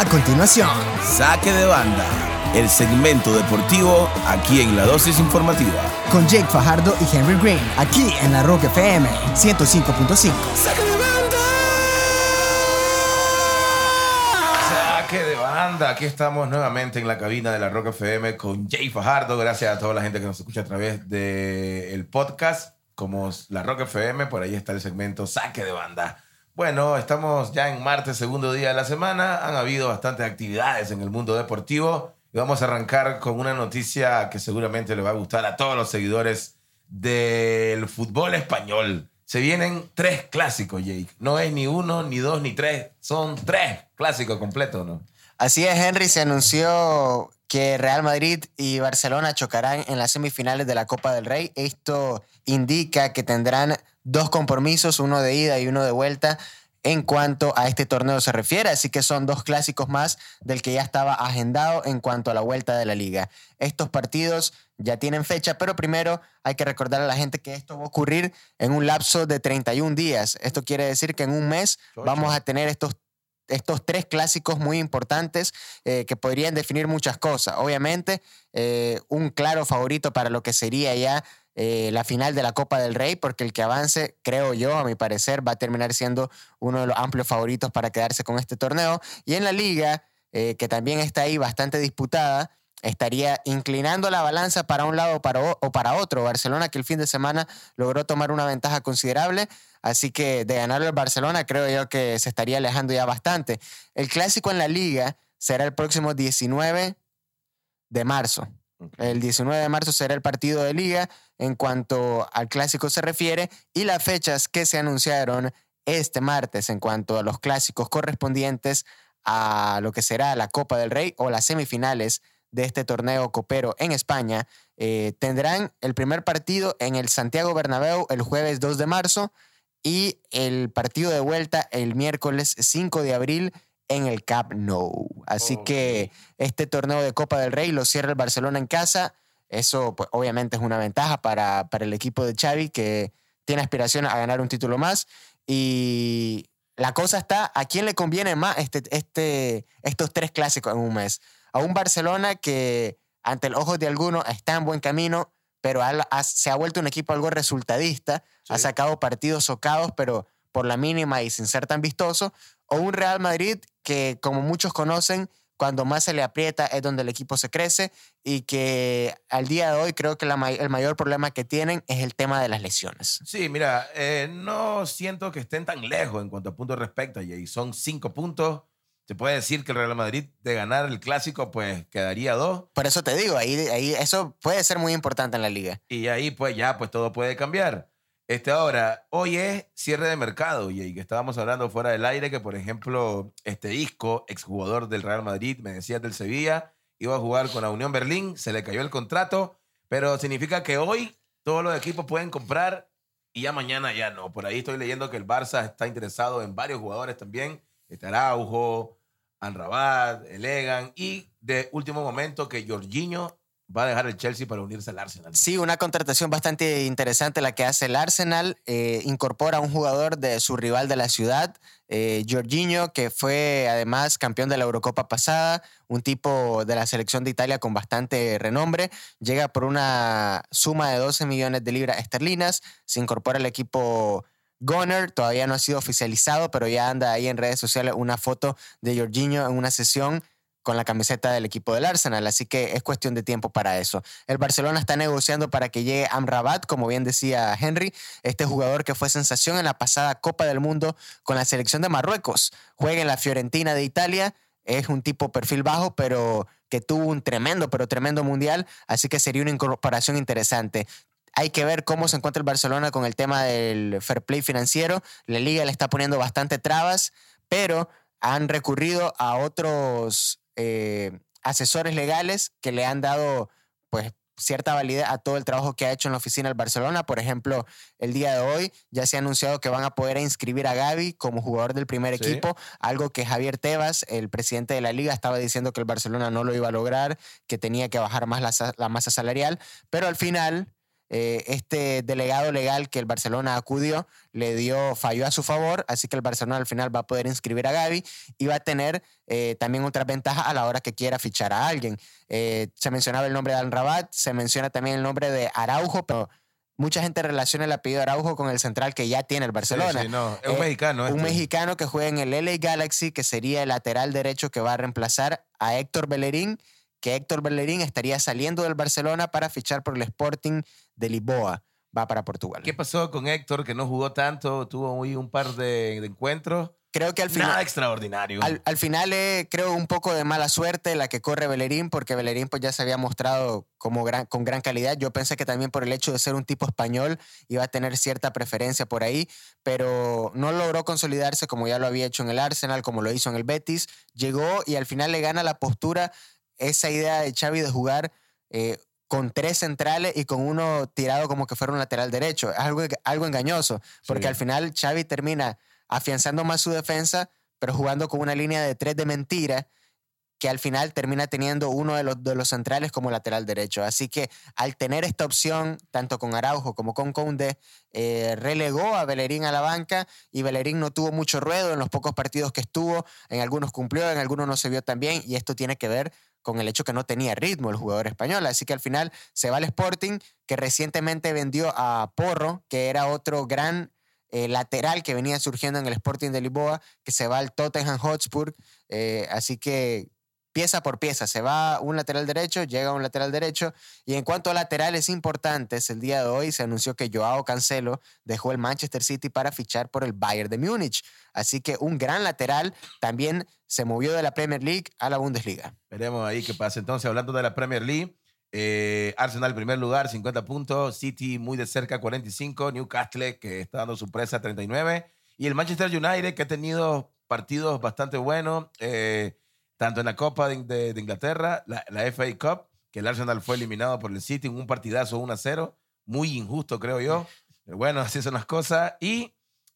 A continuación, Saque de banda, el segmento deportivo aquí en la dosis informativa. con Jake Fajardo y Henry Green, aquí en la Rock FM 105.5. Saque de banda. Saque de banda. Aquí estamos nuevamente en la cabina de la Rock FM con Jay Fajardo. Gracias a toda la gente que nos escucha a través del podcast, como la Rock FM. Por ahí está el segmento Saque de banda. Bueno, estamos ya en martes, segundo día de la semana. Han habido bastantes actividades en el mundo deportivo. Y vamos a arrancar con una noticia que seguramente le va a gustar a todos los seguidores del fútbol español. Se vienen tres clásicos, Jake. No es ni uno, ni dos, ni tres. Son tres clásicos completos, ¿no? Así es, Henry, se anunció que Real Madrid y Barcelona chocarán en las semifinales de la Copa del Rey. Esto indica que tendrán dos compromisos, uno de ida y uno de vuelta, en cuanto a este torneo se refiere. Así que son dos clásicos más del que ya estaba agendado en cuanto a la vuelta de la liga. Estos partidos ya tienen fecha, pero primero hay que recordar a la gente que esto va a ocurrir en un lapso de 31 días. Esto quiere decir que en un mes vamos a tener estos estos tres clásicos muy importantes eh, que podrían definir muchas cosas. Obviamente, eh, un claro favorito para lo que sería ya eh, la final de la Copa del Rey, porque el que avance, creo yo, a mi parecer, va a terminar siendo uno de los amplios favoritos para quedarse con este torneo. Y en la liga, eh, que también está ahí bastante disputada, estaría inclinando la balanza para un lado para, o para otro. Barcelona que el fin de semana logró tomar una ventaja considerable, así que de ganarlo el Barcelona creo yo que se estaría alejando ya bastante. El clásico en la liga será el próximo 19 de marzo. El 19 de marzo será el partido de liga en cuanto al clásico se refiere y las fechas que se anunciaron este martes en cuanto a los clásicos correspondientes a lo que será la Copa del Rey o las semifinales de este torneo copero en España, eh, tendrán el primer partido en el Santiago Bernabéu el jueves 2 de marzo y el partido de vuelta el miércoles 5 de abril en el Camp Nou. Así que este torneo de Copa del Rey lo cierra el Barcelona en casa. Eso pues, obviamente es una ventaja para, para el equipo de Xavi que tiene aspiración a ganar un título más. Y la cosa está, ¿a quién le conviene más este, este, estos tres clásicos en un mes? A un Barcelona que ante el ojo de algunos está en buen camino, pero ha- ha- se ha vuelto un equipo algo resultadista, ha sacado partidos socados, pero por la mínima y sin ser tan vistoso, o un Real Madrid que, como muchos conocen, cuando más se le aprieta es donde el equipo se crece y que al día de hoy creo que la el mayor problema que tienen es el tema de las lesiones. Sí, mira, eh, no siento que estén tan lejos en cuanto a puntos respecto, Jay. Son cinco puntos. Se puede decir que el Real Madrid de ganar el clásico, pues quedaría dos. Por eso te digo, ahí, ahí eso puede ser muy importante en la liga. Y ahí, pues ya, pues todo puede cambiar. Este ahora, hoy es cierre de mercado, y que estábamos hablando fuera del aire, que por ejemplo, este disco, exjugador del Real Madrid, me decías del Sevilla, iba a jugar con la Unión Berlín, se le cayó el contrato, pero significa que hoy todos los equipos pueden comprar y ya mañana ya no. Por ahí estoy leyendo que el Barça está interesado en varios jugadores también, este Araujo, Anrabat, Elegan, y de último momento que Jorginho va a dejar el Chelsea para unirse al Arsenal. Sí, una contratación bastante interesante la que hace el Arsenal. Eh, incorpora a un jugador de su rival de la ciudad, eh, Jorginho, que fue además campeón de la Eurocopa pasada, un tipo de la selección de Italia con bastante renombre. Llega por una suma de 12 millones de libras esterlinas. Se incorpora al equipo Gunner, todavía no ha sido oficializado, pero ya anda ahí en redes sociales una foto de Jorginho en una sesión con la camiseta del equipo del Arsenal, así que es cuestión de tiempo para eso. El Barcelona está negociando para que llegue Amrabat, como bien decía Henry, este jugador que fue sensación en la pasada Copa del Mundo con la selección de Marruecos. Juega en la Fiorentina de Italia, es un tipo perfil bajo, pero que tuvo un tremendo, pero tremendo mundial, así que sería una incorporación interesante. Hay que ver cómo se encuentra el Barcelona con el tema del fair play financiero. La liga le está poniendo bastante trabas, pero han recurrido a otros eh, asesores legales que le han dado pues cierta validez a todo el trabajo que ha hecho en la oficina del Barcelona. Por ejemplo, el día de hoy ya se ha anunciado que van a poder inscribir a Gaby como jugador del primer Sí. equipo, algo que Javier Tebas, el presidente de la liga, estaba diciendo que el Barcelona no lo iba a lograr, que tenía que bajar más la masa salarial, pero al final eh, este delegado legal que el Barcelona acudió le dio, falló a su favor, así que el Barcelona al final va a poder inscribir a Gaby y va a tener eh, también otra ventaja a la hora que quiera fichar a alguien. Eh, se mencionaba el nombre de Al Rabat, se menciona también el nombre de Araujo, pero mucha gente relaciona el apellido Araujo con el central que ya tiene el Barcelona. Sí, sí, no, es un mexicano. Un este. mexicano que juega en el LA Galaxy, que sería el lateral derecho que va a reemplazar a Héctor Bellerín, que Héctor Bellerín estaría saliendo del Barcelona para fichar por el Sporting de Lisboa. Va para Portugal. ¿Qué pasó con Héctor, que no jugó tanto? Tuvo hoy un par de, de encuentros. Creo que al final. Nada extraordinario. Al, al final, eh, creo un poco de mala suerte la que corre Bellerín, porque Bellerín pues, ya se había mostrado como gran, con gran calidad. Yo pensé que también por el hecho de ser un tipo español iba a tener cierta preferencia por ahí, pero no logró consolidarse como ya lo había hecho en el Arsenal, como lo hizo en el Betis. Llegó y al final le gana la postura esa idea de Xavi de jugar eh, con tres centrales y con uno tirado como que fuera un lateral derecho. Es algo, algo engañoso, porque Sí. al final Xavi termina afianzando más su defensa, pero jugando con una línea de tres de mentira que al final termina teniendo uno de los, de los centrales como lateral derecho. Así que al tener esta opción, tanto con Araujo como con Conde, eh, relegó a Bellerín a la banca y Bellerín no tuvo mucho ruedo en los pocos partidos que estuvo, en algunos cumplió, en algunos no se vio tan bien y esto tiene que ver con el hecho que no tenía ritmo el jugador español. Así que al final se va al Sporting, que recientemente vendió a Porro, que era otro gran eh, lateral que venía surgiendo en el Sporting de Lisboa, que se va al Tottenham Hotspur. Eh, así que pieza por pieza, se va un lateral derecho, llega un lateral derecho. Y en cuanto a laterales importantes, el día de hoy se anunció que Joao Cancelo dejó el Manchester City para fichar por el Bayern de Múnich. Así que un gran lateral también se movió de la Premier League a la Bundesliga. Veremos ahí qué pasa. Entonces, hablando de la Premier League, eh, Arsenal primer lugar, 50 puntos. City muy de cerca, 45. Newcastle, que está dando su presa, 39. Y el Manchester United, que ha tenido partidos bastante buenos, eh, tanto en la Copa de, de- de Inglaterra, la, la FA Cup, que el Arsenal fue eliminado por el City en un partidazo 1 a 0. Muy injusto, creo yo. Pero bueno, así son las cosas. Y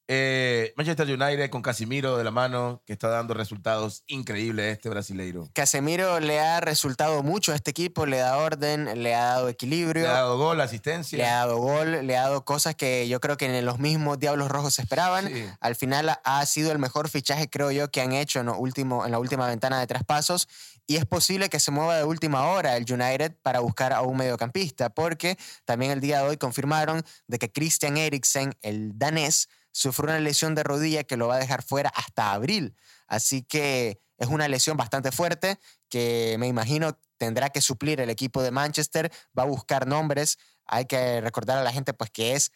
eh, Manchester United con Casimiro de la mano, que está dando resultados increíbles este brasileiro. Casemiro le ha resultado mucho a este equipo, le da orden, le ha dado equilibrio. Le ha dado gol, asistencia. Le ha dado gol, le ha dado cosas que yo creo que en los mismos Diablos Rojos se esperaban. Sí. Al final ha sido el mejor fichaje, creo yo, que han hecho en, último, en la última ventana de traspasos. Y es posible que se mueva de última hora el United para buscar a un mediocampista, porque también el día de hoy confirmaron de que Christian Eriksen, el danés, sufrió una lesión de rodilla que lo va a dejar fuera hasta abril. Así que es una lesión bastante fuerte que me imagino tendrá que suplir el equipo de Manchester, va a buscar nombres. Hay que recordar a la gente pues que es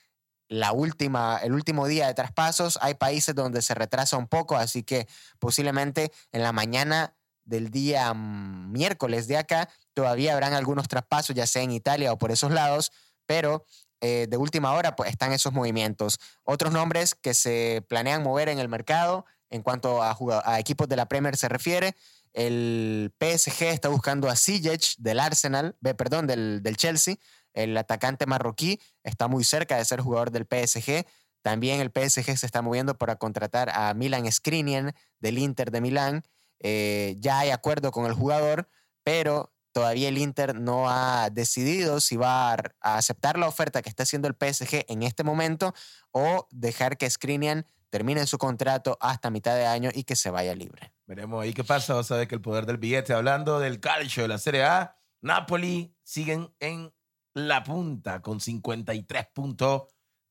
la última, el último día de traspasos. Hay países donde se retrasa un poco, así que posiblemente en la mañana del día miércoles de acá todavía habrán algunos traspasos, ya sea en Italia o por esos lados, pero eh, de última hora pues están esos movimientos. Otros nombres que se planean mover en el mercado en cuanto a, equipos de la Premier se refiere. El PSG está buscando a Ziyech del Arsenal, perdón, del, del Chelsea. El atacante marroquí está muy cerca de ser jugador del PSG. También el PSG se está moviendo para contratar a Milan Skriniar del Inter de Milán. Eh, ya hay acuerdo con el jugador, pero todavía el Inter no ha decidido si va a, aceptar la oferta que está haciendo el PSG en este momento o dejar que Skriniar termine su contrato hasta mitad de año y que se vaya libre. Veremos ahí qué pasa. A ver que el poder del billete. Hablando del calcio de la Serie A, Napoli siguen en la punta con 53 puntos,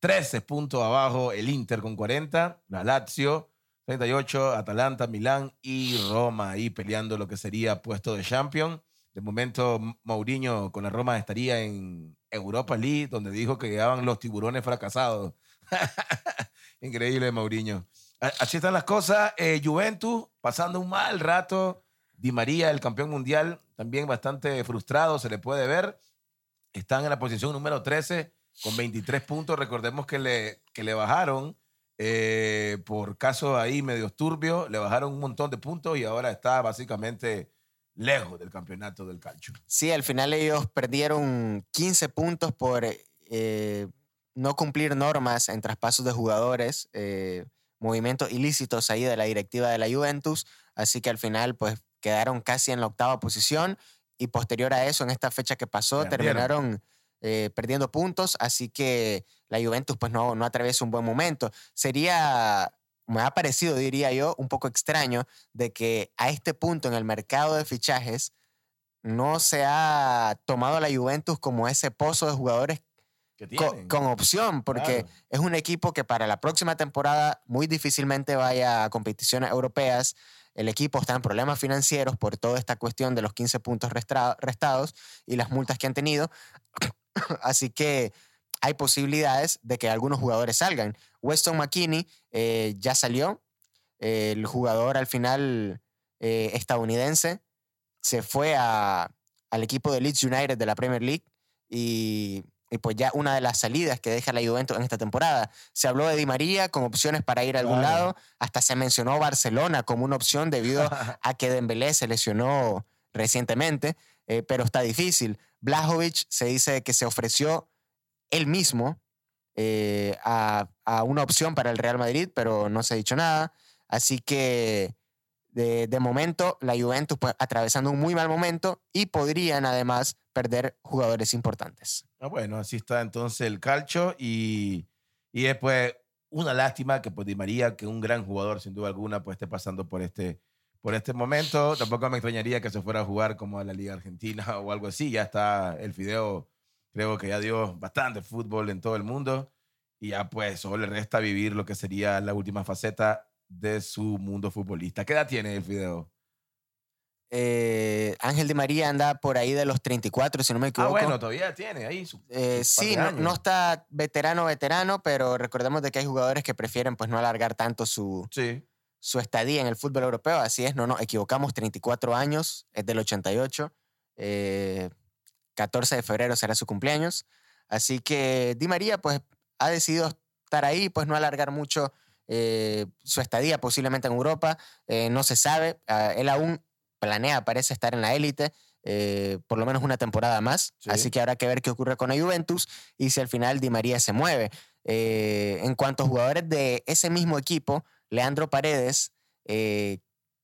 13 puntos abajo el Inter con 40, la Lazio 38, Atalanta, Milán y Roma ahí peleando lo que sería puesto de champion. De momento, Mourinho con la Roma estaría en Europa League, donde dijo que llegaban los tiburones fracasados. Increíble, Mourinho. Así están las cosas. Eh, Juventus pasando un mal rato. Di María, el campeón mundial, también bastante frustrado, se le puede ver. Están en la posición número 13 con 23 puntos. Recordemos que le, que le bajaron eh, por casos ahí medios turbios, le bajaron un montón de puntos y ahora está básicamente lejos del campeonato del calcio. Sí, al final ellos perdieron 15 puntos por eh, no cumplir normas en traspasos de jugadores, eh, movimientos ilícitos ahí de la directiva de la Juventus, así que al final pues quedaron casi en la octava posición y posterior a eso, en esta fecha que pasó, Perdieron. terminaron eh, perdiendo puntos, así que la Juventus pues no, no atraviesa un buen momento. Sería, me ha parecido, diría yo, un poco extraño de que a este punto en el mercado de fichajes no se ha tomado la Juventus como ese pozo de jugadores que con, opción, porque Claro. es un equipo que para la próxima temporada muy difícilmente vaya a competiciones europeas. El equipo está en problemas financieros por toda esta cuestión de los 15 puntos restados y las multas que han tenido. Así que hay posibilidades de que algunos jugadores salgan. Weston McKinney eh, ya salió. Eh, el jugador al final eh, estadounidense se fue a- al equipo de Leeds United de la Premier League y, y pues ya una de las salidas que deja la Juventus en esta temporada. Se habló de Di María con opciones para ir a algún Claro. lado, hasta se mencionó Barcelona como una opción debido a que Dembélé se lesionó recientemente, pero está difícil. Blajovic se dice que se ofreció él mismo eh, a, a una opción para el Real Madrid, pero no se ha dicho nada. Así que de, de momento la Juventus pues, atravesando un muy mal momento y podrían además perder jugadores importantes. Ah, bueno, así está entonces el calcho y, y es pues una lástima que pues Di María, que un gran jugador sin duda alguna, pues esté pasando por este, por este momento. Tampoco me extrañaría que se fuera a jugar como a la Liga Argentina o algo así. Ya está el Fideo, creo que ya dio bastante fútbol en todo el mundo y ya pues solo le resta vivir lo que sería la última faceta de su mundo futbolista. ¿Qué edad tiene el Fideo? Eh, Ángel Di María anda por ahí de los 34, si no me Ah, equivoco. bueno, todavía tiene ahí su... Eh, su sí, no, no está veterano, veterano, pero recordemos de que hay jugadores que prefieren pues no alargar tanto su, Sí. su estadía en el fútbol europeo. Así es, no nos equivocamos, 34 años, es del 88. eh, 14 de febrero será su cumpleaños. Así que Di María pues ha decidido estar ahí, pues no alargar mucho eh, su estadía posiblemente en Europa. Eh, no se sabe, ah, él aún planea, parece estar en la élite. eh, por lo menos una temporada más, Sí. así que habrá que ver qué ocurre con la Juventus y si al final Di María se mueve. En cuanto a jugadores de ese mismo equipo, Leandro Paredes,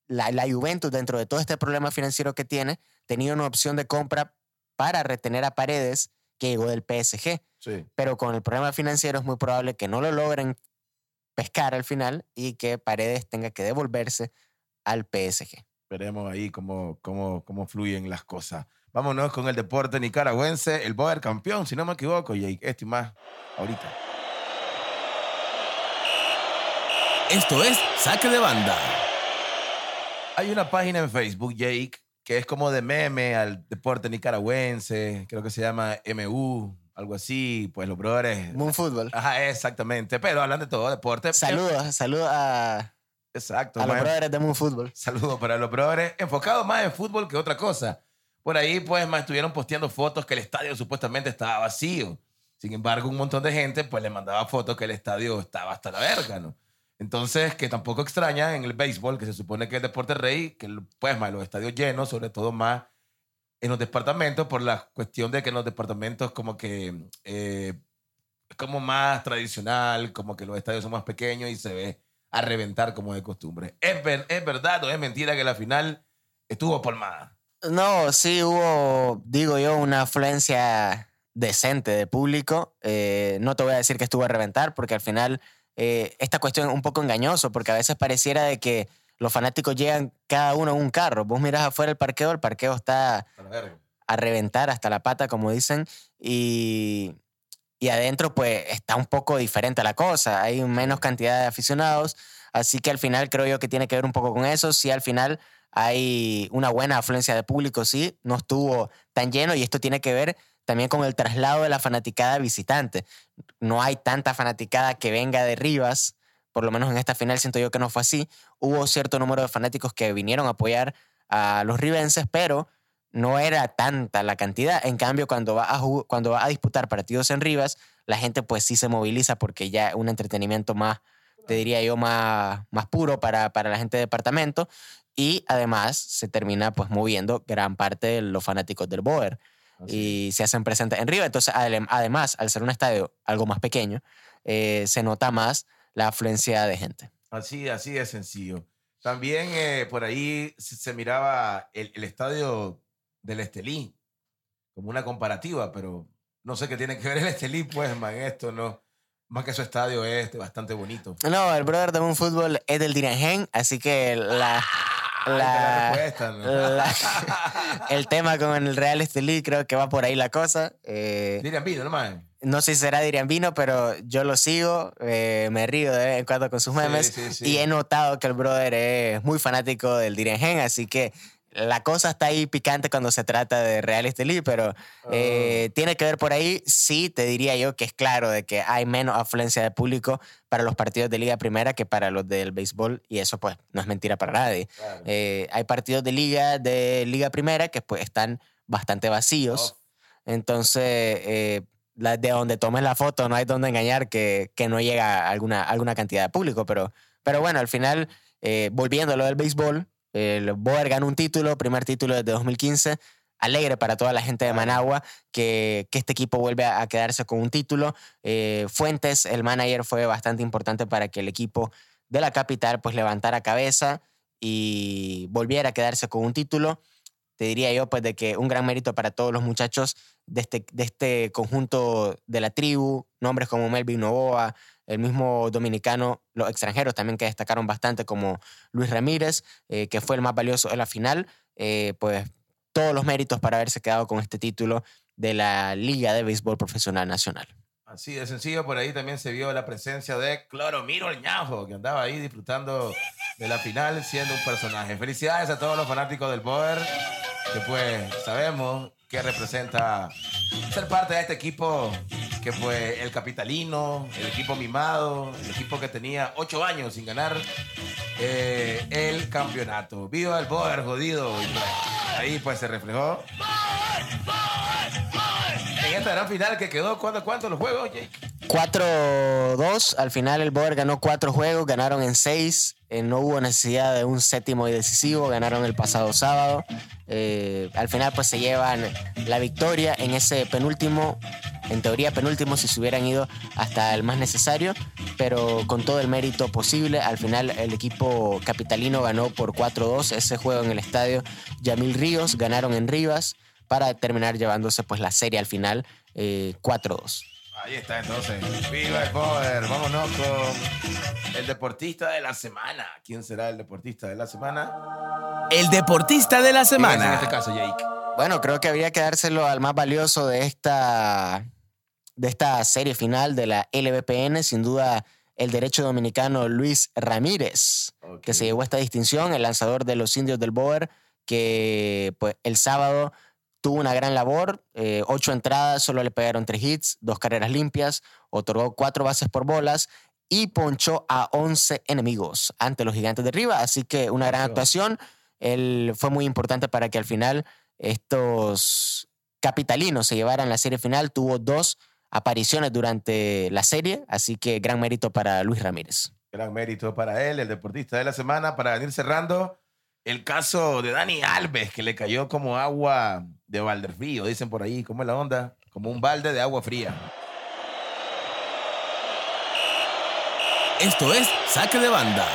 la, la Juventus, dentro de todo este problema financiero que tiene, tenía una opción de compra para retener a Paredes que llegó del PSG. Sí. Pero con el problema financiero es muy probable que no lo logren pescar al final y que Paredes tenga que devolverse al PSG. Veremos ahí cómo, cómo, cómo fluyen las cosas. Vámonos con el deporte nicaragüense, el Boer campeón, si no me equivoco, Jake. Esto y más ahorita. Esto es Saque de Banda. Hay una página en Facebook, Jake, que es como de meme al deporte nicaragüense. Creo que se llama MU, algo así. Pues los brothers. Moon Fútbol. Ajá, exactamente. Pero hablan de todo, deporte. Saludos, saludos a, Exacto. a los brothers de Moon Fútbol. Saludos para los brothers, enfocados más en fútbol que otra cosa. Por ahí, pues, más estuvieron posteando fotos que el estadio supuestamente estaba vacío. Sin embargo, un montón de gente, pues, le mandaba fotos que el estadio estaba hasta la verga, ¿no? Entonces, que tampoco extraña en el béisbol, que se supone que es el deporte rey, que, pues, más los estadios llenos, sobre todo más en los departamentos, por la cuestión de que en los departamentos como que eh, es como más tradicional, como que los estadios son más pequeños y se ve a reventar como de costumbre. ¿Es, es verdad o es mentira que la final estuvo palmada? No, sí hubo, digo yo, una afluencia decente de público. Eh, no te voy a decir que estuvo a reventar, porque al final eh, esta cuestión es un poco engañoso, porque a veces pareciera de que los fanáticos llegan cada uno en un carro. Vos miras afuera el parqueo, el parqueo está A reventar hasta la pata, como dicen, y, y adentro pues está un poco diferente la cosa, hay menos cantidad de aficionados, así que al final creo yo que tiene que ver un poco con eso, si al final hay una buena afluencia de público, sí, no estuvo tan lleno y esto tiene que ver también con el traslado de la fanaticada visitante. No hay tanta fanaticada que venga de Rivas, por lo menos en esta final siento yo que no fue así. Hubo cierto número de fanáticos que vinieron a apoyar a los ribenses, pero no era tanta la cantidad. En cambio, cuando va a, cuando va a disputar partidos en Rivas, la gente pues sí se moviliza porque ya es un entretenimiento más, te diría yo, más, más puro para, para la gente de departamento. Y además se termina pues moviendo gran parte de los fanáticos del Boer y se hacen presentes en Rivas. Entonces, adem- además, al ser un estadio algo más pequeño, eh, se nota más la afluencia de gente. Así, así de sencillo. También eh, por ahí se, miraba el, el estadio del Estelí como una comparativa, pero No sé qué tiene que ver el Estelí, pues, man, esto, ¿no? Más que su estadio es este, bastante bonito. No, el brother de un fútbol es del Diragen, así que la, la la- respuesta, ¿no? la- el tema con el Real Estelí creo que va por ahí la cosa. Eh, Dirían vino, ¿no, man? no sé si será Dirian Vino, pero yo lo sigo, eh, me río de vez en cuando con sus memes sí, sí. y he notado que el brother es muy fanático del Dirigen, así que la cosa está ahí picante cuando se trata de Real Estelí, pero eh, tiene que ver por ahí, sí, te diría yo que es claro de que hay menos afluencia de público para los partidos de Liga Primera que para los del béisbol y eso pues no es mentira para nadie. Claro. Eh, hay partidos de Liga de Liga Primera que pues están bastante vacíos. Entonces, eh, la- de donde tomes la foto no hay donde engañar que, que no llega alguna, alguna cantidad de público. Pero, pero bueno, al final, volviendo a lo del béisbol, el Boer ganó un título, primer título desde 2015. Alegre para toda la gente de Managua que, que este equipo vuelve a, a quedarse con un título. Eh, Fuentes, el manager, fue bastante importante para que el equipo de la capital pues levantara cabeza y volviera a quedarse con un título te diría yo, pues, de que un gran mérito para todos los muchachos de este, de este conjunto de la tribu, nombres como Melvin Novoa, el mismo dominicano, los extranjeros también que destacaron bastante, como Luis Ramírez, eh, que fue el más valioso en la final, eh, pues todos los méritos para haberse quedado con este título de la Liga de Béisbol Profesional Nacional. Así de sencillo, por ahí también se vio la presencia de Cloromiro el Ñajo, que andaba ahí disfrutando de la final siendo un personaje. Felicidades a todos los fanáticos del Boer, que pues sabemos que representa ser parte de este equipo que pues el capitalino, el equipo mimado, el equipo que tenía ocho años sin ganar eh, el campeonato. Viva el Boer, jodido. Pues, ahí pues se reflejó en esta gran final que quedó, ¿cuánto, cuánto los juegos, Jake? 4-2, al final el Boer ganó cuatro juegos, ganaron en seis, eh, no hubo necesidad de un séptimo y decisivo, ganaron el pasado sábado. Eh, al final pues se llevan la victoria en ese penúltimo, en teoría penúltimo si se hubieran ido hasta el más necesario, pero con todo el mérito posible, al final el equipo capitalino ganó por 4-2 ese juego en el estadio Yamil Ríos, ganaron en Rivas para terminar llevándose pues la serie al final eh, 4-2. Ahí está entonces. Viva el poder. Vámonos con el deportista de la semana. ¿Quién será el deportista de la semana? El deportista de la ¿Quién es En semana. este caso, Jake. Bueno, creo que habría que dárselo al más valioso de esta, de esta serie final de la LVPN, sin duda el derecho dominicano Luis Ramírez, que se llevó esta distinción, el lanzador de los indios del Boer, que pues, el sábado tuvo una gran labor, eh, ocho entradas, solo le pegaron tres hits, dos carreras limpias, otorgó cuatro bases por bolas y ponchó a 11 enemigos ante los gigantes de arriba, así que una gran actuación. Él fue muy importante para que al final estos capitalinos se llevaran la serie final. Tuvo dos apariciones durante la serie, así que gran mérito para Luis Ramírez. Gran mérito para él, el deportista de la semana. Para venir cerrando, el caso de Dani Alves, que le cayó como agua de Valderfrío, dicen por ahí. ¿Cómo es la onda? Como un balde de agua fría. Esto es Saque de Banda.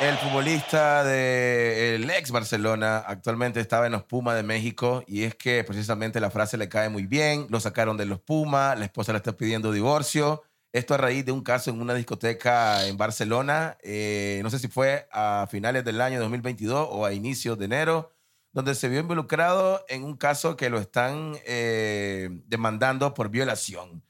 El futbolista del ex Barcelona actualmente estaba en los Pumas de México y es que precisamente la frase le cae muy bien. Lo sacaron de los Pumas, la esposa le está pidiendo divorcio. Esto a raíz de un caso en una discoteca en Barcelona, eh, no sé si fue a finales del año 2022 o a inicios de enero, donde se vio involucrado en un caso que lo están eh, demandando por violación.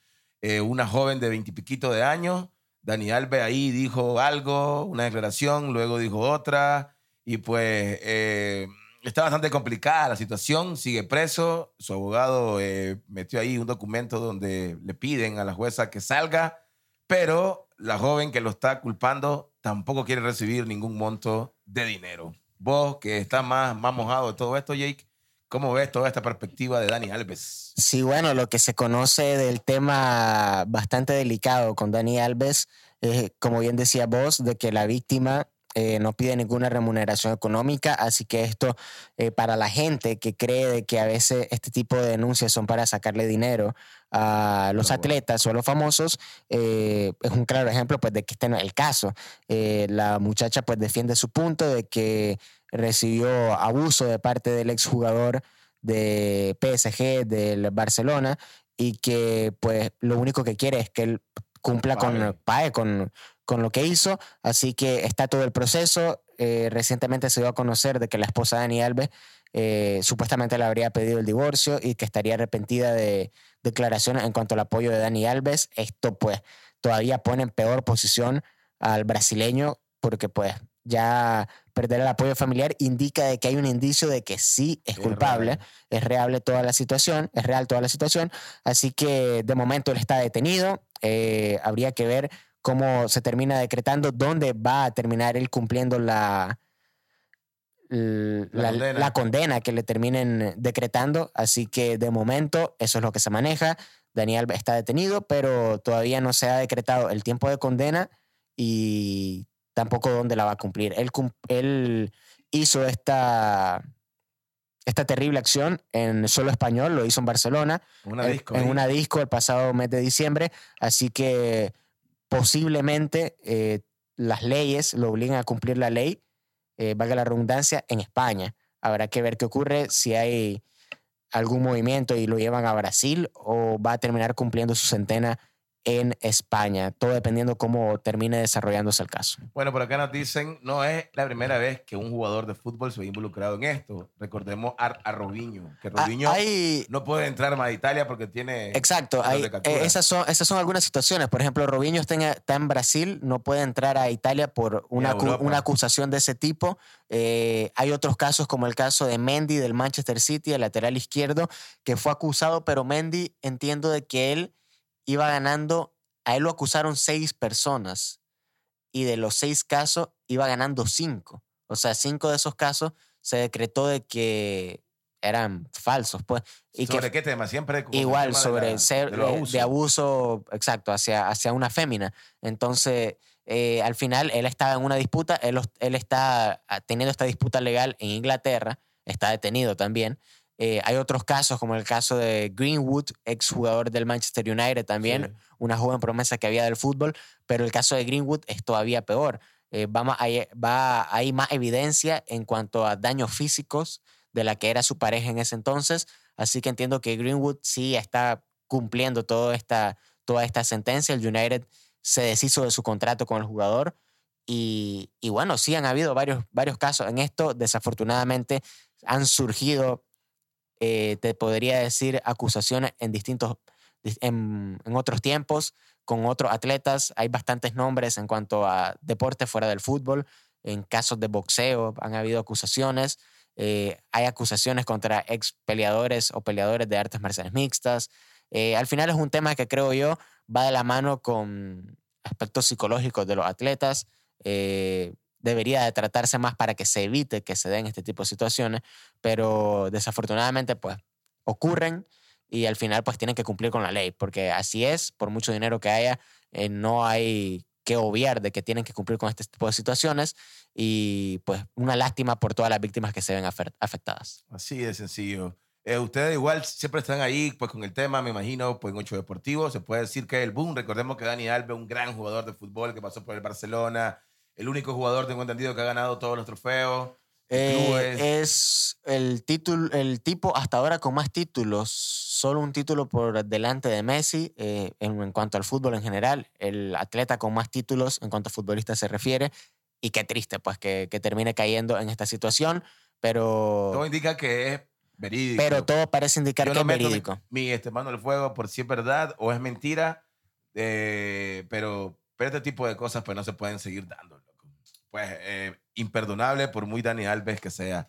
Eh, una joven de veintipiquito de años Dani Alves ahí dijo algo, una declaración, luego dijo otra, y pues eh, está bastante complicada la situación, sigue preso, su abogado eh, metió ahí un documento donde le piden a la jueza que salga, pero la joven que lo está culpando tampoco quiere recibir ningún monto de dinero. Vos, que estás más, más mojado de todo esto, Jake, ¿cómo ves toda esta perspectiva de Dani Alves? Sí, bueno, lo que se conoce del tema bastante delicado con Dani Alves, eh, como bien decía vos, de que la víctima eh, no pide ninguna remuneración económica, así que esto eh, para la gente que cree de que a veces este tipo de denuncias son para sacarle dinero a los bueno. atletas o a los famosos, eh, es un claro ejemplo pues, de que este no es el caso. La muchacha pues defiende su punto de que recibió abuso de parte del exjugador de PSG, del Barcelona, y que pues lo único que quiere es que él cumpla Pague. con, pague con, con lo que hizo. Así que está todo el proceso. Eh, recientemente se dio a conocer de que la esposa de Dani Alves eh, supuestamente le habría pedido el divorcio y que estaría arrepentida de declaraciones en cuanto al apoyo de Dani Alves. Esto pues todavía pone en peor posición al brasileño porque pues ya perder el apoyo familiar indica de que hay un indicio de que sí es Es culpable, real. es real toda la situación, es real toda la situación, así que de momento él está detenido, eh, habría que ver cómo se termina decretando, dónde va a terminar él cumpliendo la, La la, condena. la condena que le terminen decretando, así que de momento eso es lo que se maneja. Daniel está detenido, pero todavía no se ha decretado el tiempo de condena y tampoco dónde la va a cumplir. Él, hizo esta, esta terrible acción en solo español, lo hizo en Barcelona, Una en, disco. en una disco el pasado mes de diciembre, así que posiblemente eh, las leyes lo obliguen a cumplir la ley, eh, valga la redundancia, en España. Habrá que ver qué ocurre si hay algún movimiento y lo llevan a Brasil o va a terminar cumpliendo su centena en España, todo dependiendo cómo termine desarrollándose el caso. Bueno, por acá nos dicen, no es la primera vez que un jugador de fútbol se ve involucrado en esto. Recordemos a, a Robinho, que Ah, Robinho hay, no puede entrar más a Italia porque tiene... Exacto, hay- eh, esas, son, esas son algunas situaciones. Por ejemplo, Robinho está en, está en Brasil, no puede entrar a Italia por una, una acusación de ese tipo. Eh, hay otros casos, como el caso de Mendy del Manchester City, el lateral izquierdo, que fue acusado, pero Mendy entiendo de que él iba ganando, a él lo acusaron seis personas y de los seis casos iba ganando cinco. O sea, cinco de esos casos se decretó de que eran falsos, pues. Y que ¿Sobre qué tema? Siempre Igual tema de sobre la- ser de de, de abusos. abuso, exacto, hacia, hacia una fémina. Entonces, eh, al final, él estaba en una disputa, él, él está ah, teniendo esta disputa legal en Inglaterra, está detenido también. Eh, hay otros casos, como el caso de Greenwood, exjugador del Manchester United también, Sí. una joven promesa que había del fútbol, pero el caso de Greenwood es todavía peor. Eh, va más- hay, va- hay más evidencia en cuanto a daños físicos de la que era su pareja en ese entonces, así que entiendo que Greenwood sí está cumpliendo toda esta, toda esta sentencia. El United se deshizo de su contrato con el jugador y, y bueno, sí han habido varios, varios casos en esto. Desafortunadamente han surgido, eh, te podría decir, acusaciones en distintos, en, en otros tiempos con otros atletas. Hay bastantes nombres en cuanto a deporte fuera del fútbol. En casos de boxeo han habido acusaciones. Eh, hay acusaciones contra ex peleadores o peleadores de artes marciales mixtas. Eh, al final es un tema que creo yo va de la mano con aspectos psicológicos de los atletas. Eh, debería de tratarse más para que se evite que se den este tipo de situaciones, pero desafortunadamente pues ocurren y al final pues tienen que cumplir con la ley, porque así es, por mucho dinero que haya, eh, no hay que obviar de que tienen que cumplir con este tipo de situaciones y pues una lástima por todas las víctimas que se ven afectadas. Así de sencillo. Eh, ustedes igual siempre están ahí pues con el tema, me imagino, pues en Ocho Deportivo. Se puede decir que el boom. Recordemos que Dani Alves, un gran jugador de fútbol que pasó por el Barcelona, el único jugador, tengo entendido, que ha ganado todos los trofeos. Eh, es el, título, el tipo hasta ahora con más títulos, solo un título por delante de Messi eh, en, en cuanto al fútbol en general, el atleta con más títulos en cuanto a futbolista se refiere. Y qué triste, pues, que, que termine cayendo en esta situación, pero, Todo indica que es verídico. pero todo parece indicar Yo que no es meto mi, verídico. mi este, mano al fuego por si es verdad o es mentira, eh, pero, pero este tipo de cosas pues no se pueden seguir dando. Pues eh, imperdonable por muy Dani Alves que sea.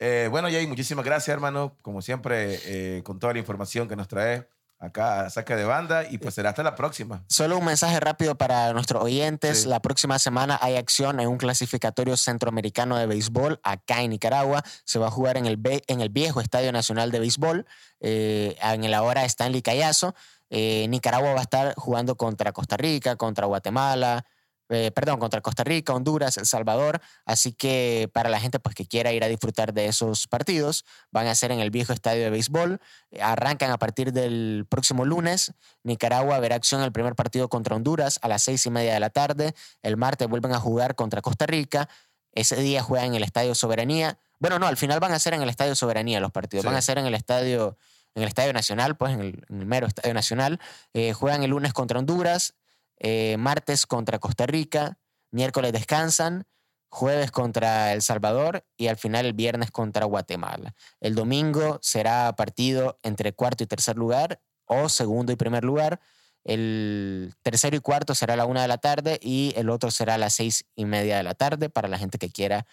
Eh, bueno, Jay, muchísimas gracias, hermano. Como siempre, eh, con toda la información que nos trae acá a Saca de Banda. Y pues será hasta la próxima. Solo un mensaje rápido para nuestros oyentes. Sí. La próxima semana hay acción en un clasificatorio centroamericano de béisbol acá en Nicaragua. Se va a jugar en el, en el viejo Estadio Nacional de Béisbol, eh, en el ahora Stanley Callazo. Eh, Nicaragua va a estar jugando contra Costa Rica, contra Guatemala, eh, perdón, contra Costa Rica, Honduras, El Salvador. Así que para la gente pues, que quiera ir a disfrutar de esos partidos, van a ser en el viejo estadio de béisbol. Arrancan a partir del próximo lunes. Nicaragua verá acción el primer partido contra Honduras a las seis y media de la tarde. El martes vuelven a jugar contra Costa Rica. Ese día juegan en el Estadio Soberanía. Bueno, no, al final van a ser en el Estadio Soberanía los partidos. Sí. Van a ser en el estadio, en el Estadio Nacional, pues en el, en el mero Estadio Nacional. Eh, juegan el lunes contra Honduras, eh, martes contra Costa Rica, miércoles descansan, jueves contra El Salvador y al final el viernes contra Guatemala. El domingo será partido entre cuarto y tercer lugar o segundo y primer lugar. El tercero y cuarto será a la una de la tarde y el otro será a las seis y media de la tarde para la gente que quiera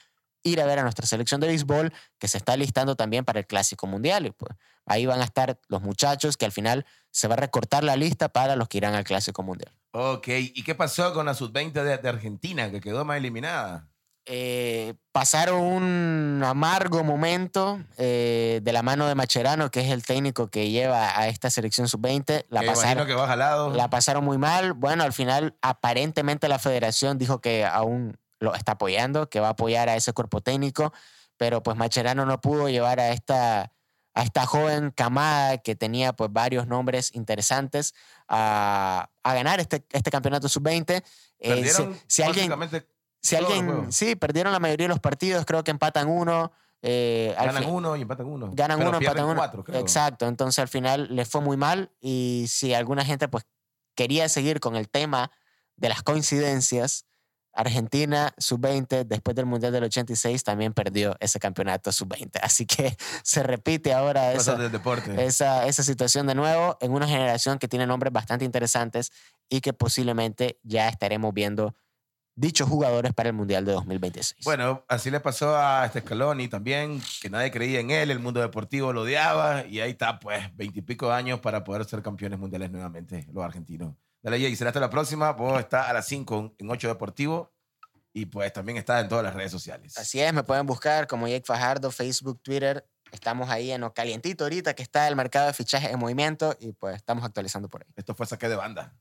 ir a ver a nuestra selección de béisbol que se está listando también para el Clásico Mundial. Y pues ahí van a estar los muchachos que al final se va a recortar la lista para los que irán al Clásico Mundial. Ok, ¿y qué pasó con la sub-20 de, de Argentina, que quedó más eliminada? Eh, pasaron un amargo momento eh, de la mano de Macherano, que es el técnico que lleva a esta selección sub-20. La Que imagino pasaron, que va jalado. la pasaron muy mal. Bueno, al final, aparentemente la federación dijo que aún lo está apoyando, que va a apoyar a ese cuerpo técnico, pero pues Macherano no pudo llevar a esta, a esta joven camada que tenía pues varios nombres interesantes a, a ganar este, este campeonato sub-20. Eh, Perdieron si, si alguien, si alguien, sí, perdieron la mayoría de los partidos, creo que empatan uno. eh, Ganan fin- uno y empatan uno. ganan Pero uno, empatan uno. cuatro, creo. Exacto, entonces al final les fue muy mal y si alguna gente pues quería seguir con el tema de las coincidencias, Argentina sub-20 después del Mundial del 86 también perdió ese campeonato sub-20, así que se repite ahora esa, esa situación de nuevo en una generación que tiene nombres bastante interesantes y que posiblemente ya estaremos viendo dichos jugadores para el Mundial de 2026. Bueno, así le pasó a este Scaloni también, que nadie creía en él, el mundo deportivo lo odiaba y ahí está, pues, veintipico años para poder ser campeones mundiales nuevamente, los argentinos. Dale, Jay, será hasta la próxima. Vos estás a las 5 en 8 Deportivo y pues también estás en todas las redes sociales. Así es, me pueden buscar como Jake Fajardo, Facebook, Twitter. Estamos ahí en lo calientito ahorita que está el mercado de fichajes en movimiento y pues estamos actualizando por ahí. Esto fue Saque de Banda.